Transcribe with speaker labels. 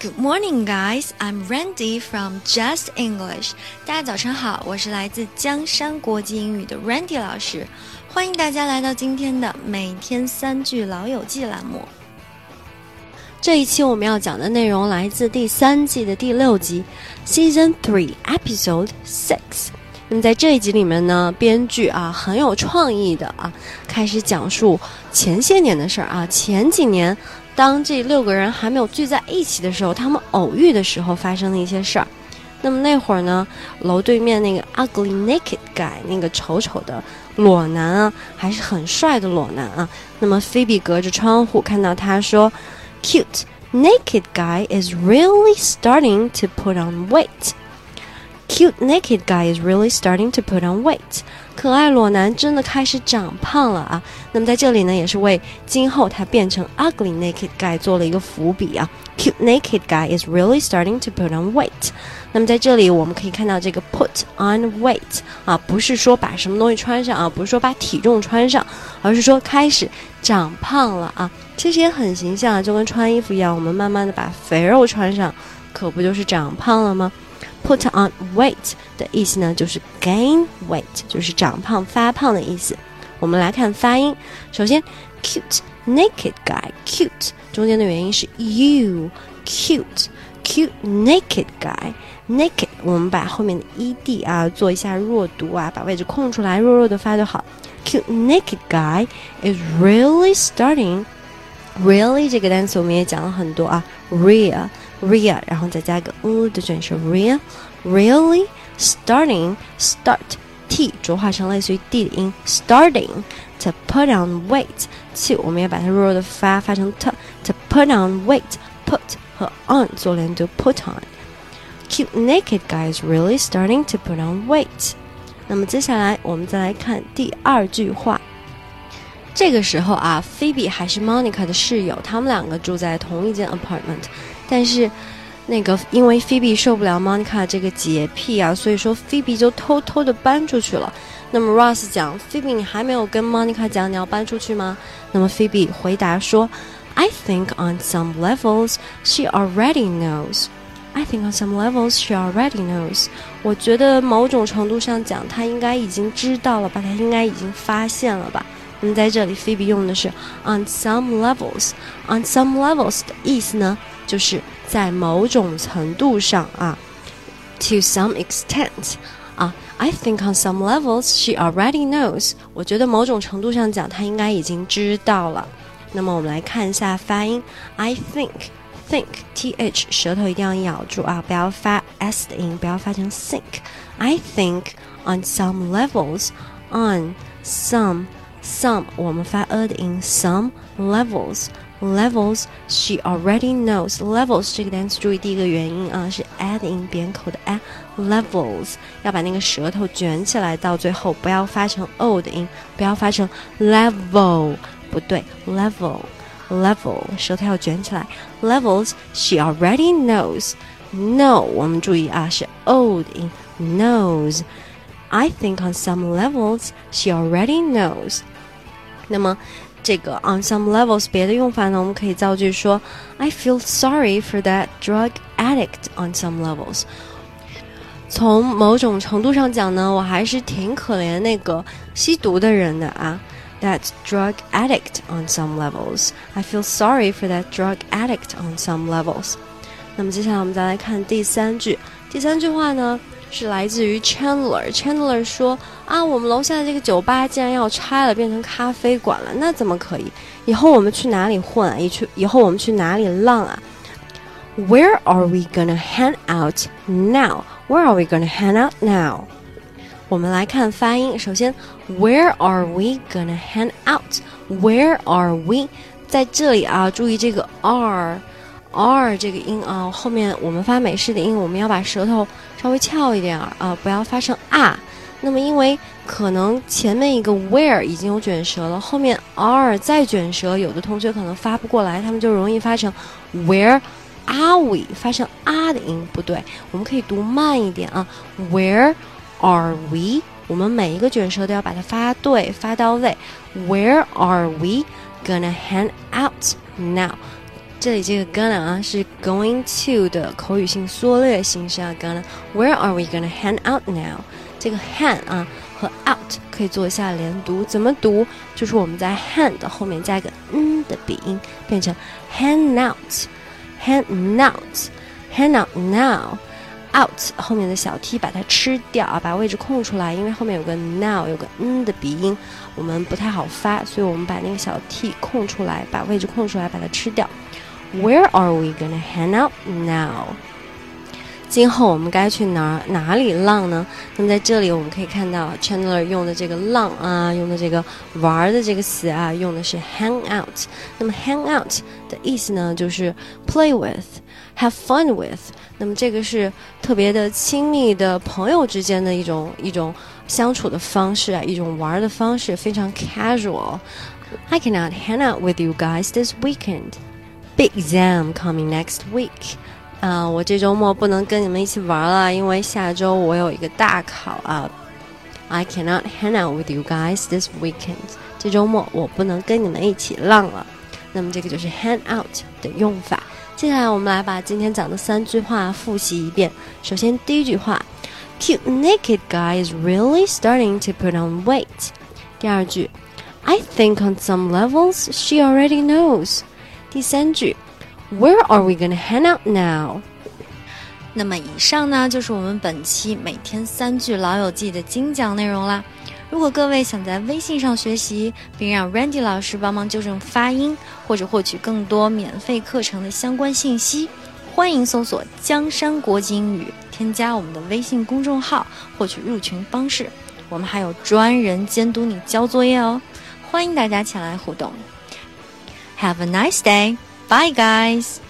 Speaker 1: Good morning, guys. I'm Randy from Just English. 大家早上好，我是来自江山国际英语的 Randy 老师，欢迎大家来到今天的每天三句老友记栏目。这一期我们要讲的内容来自第三季的第六集，Season Three Episode Six。那么在这一集里面呢，编剧啊很有创意的啊，开始讲述前些年的事儿啊。前几年，当这六个人还没有聚在一起的时候，他们偶遇的时候发生的一些事儿。那么那会儿呢，楼对面那个 ugly naked guy，那个丑丑的裸男啊，还是很帅的裸男啊。那么菲比隔着窗户看到他说，cute naked guy is really starting to put on weight。Cute naked guy is really starting to put on weight。可爱裸男真的开始长胖了啊！那么在这里呢，也是为今后他变成 ugly naked guy 做了一个伏笔啊。Cute naked guy is really starting to put on weight。那么在这里我们可以看到这个 put on weight 啊，不是说把什么东西穿上啊，不是说把体重穿上，而是说开始长胖了啊。其实也很形象啊，就跟穿衣服一样，我们慢慢的把肥肉穿上，可不就是长胖了吗？Put on weight 的意思呢，就是 gain weight，就是长胖、发胖的意思。我们来看发音，首先，cute naked guy，cute 中间的元音是 u，cute，cute naked guy，naked 我们把后面的 ed 啊做一下弱读啊，把位置空出来，弱弱的发就好。Cute naked guy is really starting。Really 这个单词我们也讲了很多啊，real。real，然后再加个 u 的卷舌，real，really starting start t 浊化成类似于 d 的音，starting to put on weight。t 我们也把它弱弱的发发成 t to put on weight。put 和 on 做连读，put on。Cute naked guy is really starting to put on weight。那么接下来我们再来看第二句话。这个时候啊，菲比还是 Monica 的室友，他们两个住在同一间 apartment。 但是，那个因为菲比受不了 Monica 这个洁癖啊，所以说菲比就偷偷的搬出去了。那么 Ross 讲，菲比你还没有跟 Monica 讲你要搬出去吗？那么菲比回答说，I think on some levels she already knows. I think on some levels she already knows. 我觉得某种程度上讲，她应该已经知道了吧，她应该已经发现了吧。那么在这里，菲比用的是 on some levels. On some levels 的意思呢？就是在某种程度上啊，to some extent 啊，I think on some levels she already knows。我觉得某种程度上讲，她应该已经知道了。那么我们来看一下发音，I think think t h 舌头一定要咬住啊，不要发 s 的音，不要发成 think。I think on some levels on some some 我们发 a 的音，some levels。 Levels she already knows. Levels 这个单词注意第一个元音啊是 a 的音，扁口的 a。Levels 要把那个舌头卷起来，到最后不要发成 o 的音，不要发成 level，不对，level level 舌头要卷起来。Levels she already knows. No 我们注意啊是 o 的音，knows。I think on some levels she already knows. 那么 这个 on some levels 别的用法呢，我们可以造句说，I feel sorry for that drug addict on some levels。从某种程度上讲呢，我还是挺可怜那个吸毒的人的啊。That drug addict on some levels. I feel sorry for that drug addict on some levels. 那么接下来我们再来看第三句，第三句话呢？ 是来自于 Chandler。Chandler 说：“啊，我们楼下的这个酒吧竟然要拆了，变成咖啡馆了，那怎么可以？以后我们去哪里混啊？以去以后我们去哪里浪啊？Where are we gonna hang out now? Where are we gonna hang out now？我们来看发音。首先，Where are we gonna hang out？Where are we？在这里啊，注意这个 are。” R 这个音啊，后面我们发美式的音，我们要把舌头稍微翘一点啊，不要发成啊。那么因为可能前面一个 where 已经有卷舌了，后面 r 再卷舌，有的同学可能发不过来，他们就容易发成 where are we 发成啊的音，不对，我们可以读慢一点啊，where are we？我们每一个卷舌都要把它发对，发到位。Where are we？gonna hang out now？这里这个 gonna 啊是 going to 的口语性缩略形式啊，gonna。Where are we gonna hang out now？这个 hang 啊和 out 可以做一下连读，怎么读？就是我们在 hang 的后面加一个嗯的鼻音，变成 hang out，hang out，hang out now。out 后面的小 t 把它吃掉啊，把位置空出来，因为后面有个 now 有个嗯的鼻音，我们不太好发，所以我们把那个小 t 空出来，把位置空出来，把它吃掉。Where are we gonna hang out now？今后我们该去哪哪里浪呢？那么在这里我们可以看到 Chandler 用的这个浪啊，用的这个玩的这个词啊，用的是 hang out。那么 hang out 的意思呢，就是 play with，have fun with。那么这个是特别的亲密的朋友之间的一种一种相处的方式啊，一种玩的方式，非常 casual。I cannot hang out with you guys this weekend. Big exam coming next week. 啊，我这周末不能跟你们一起玩了，因为下周我有一个大考啊。I cannot hang out with you guys this weekend. 这周末我不能跟你们一起浪了。那么这个就是 hang out 的用法。接下来我们来把今天讲的三句话复习一遍。首先第一句话，Cute naked guy is really starting to put on weight。第二句，I think on some levels she already knows。 第三句，Where are we gonna hang out now？那么以上呢，就是我们本期每天三句老友记的精讲内容啦。如果各位想在微信上学习，并让 Randy 老师帮忙纠正发音，或者获取更多免费课程的相关信息，欢迎搜索“江山国际英语”，添加我们的微信公众号，获取入群方式。我们还有专人监督你交作业哦，欢迎大家前来互动。Have a nice day, bye guys.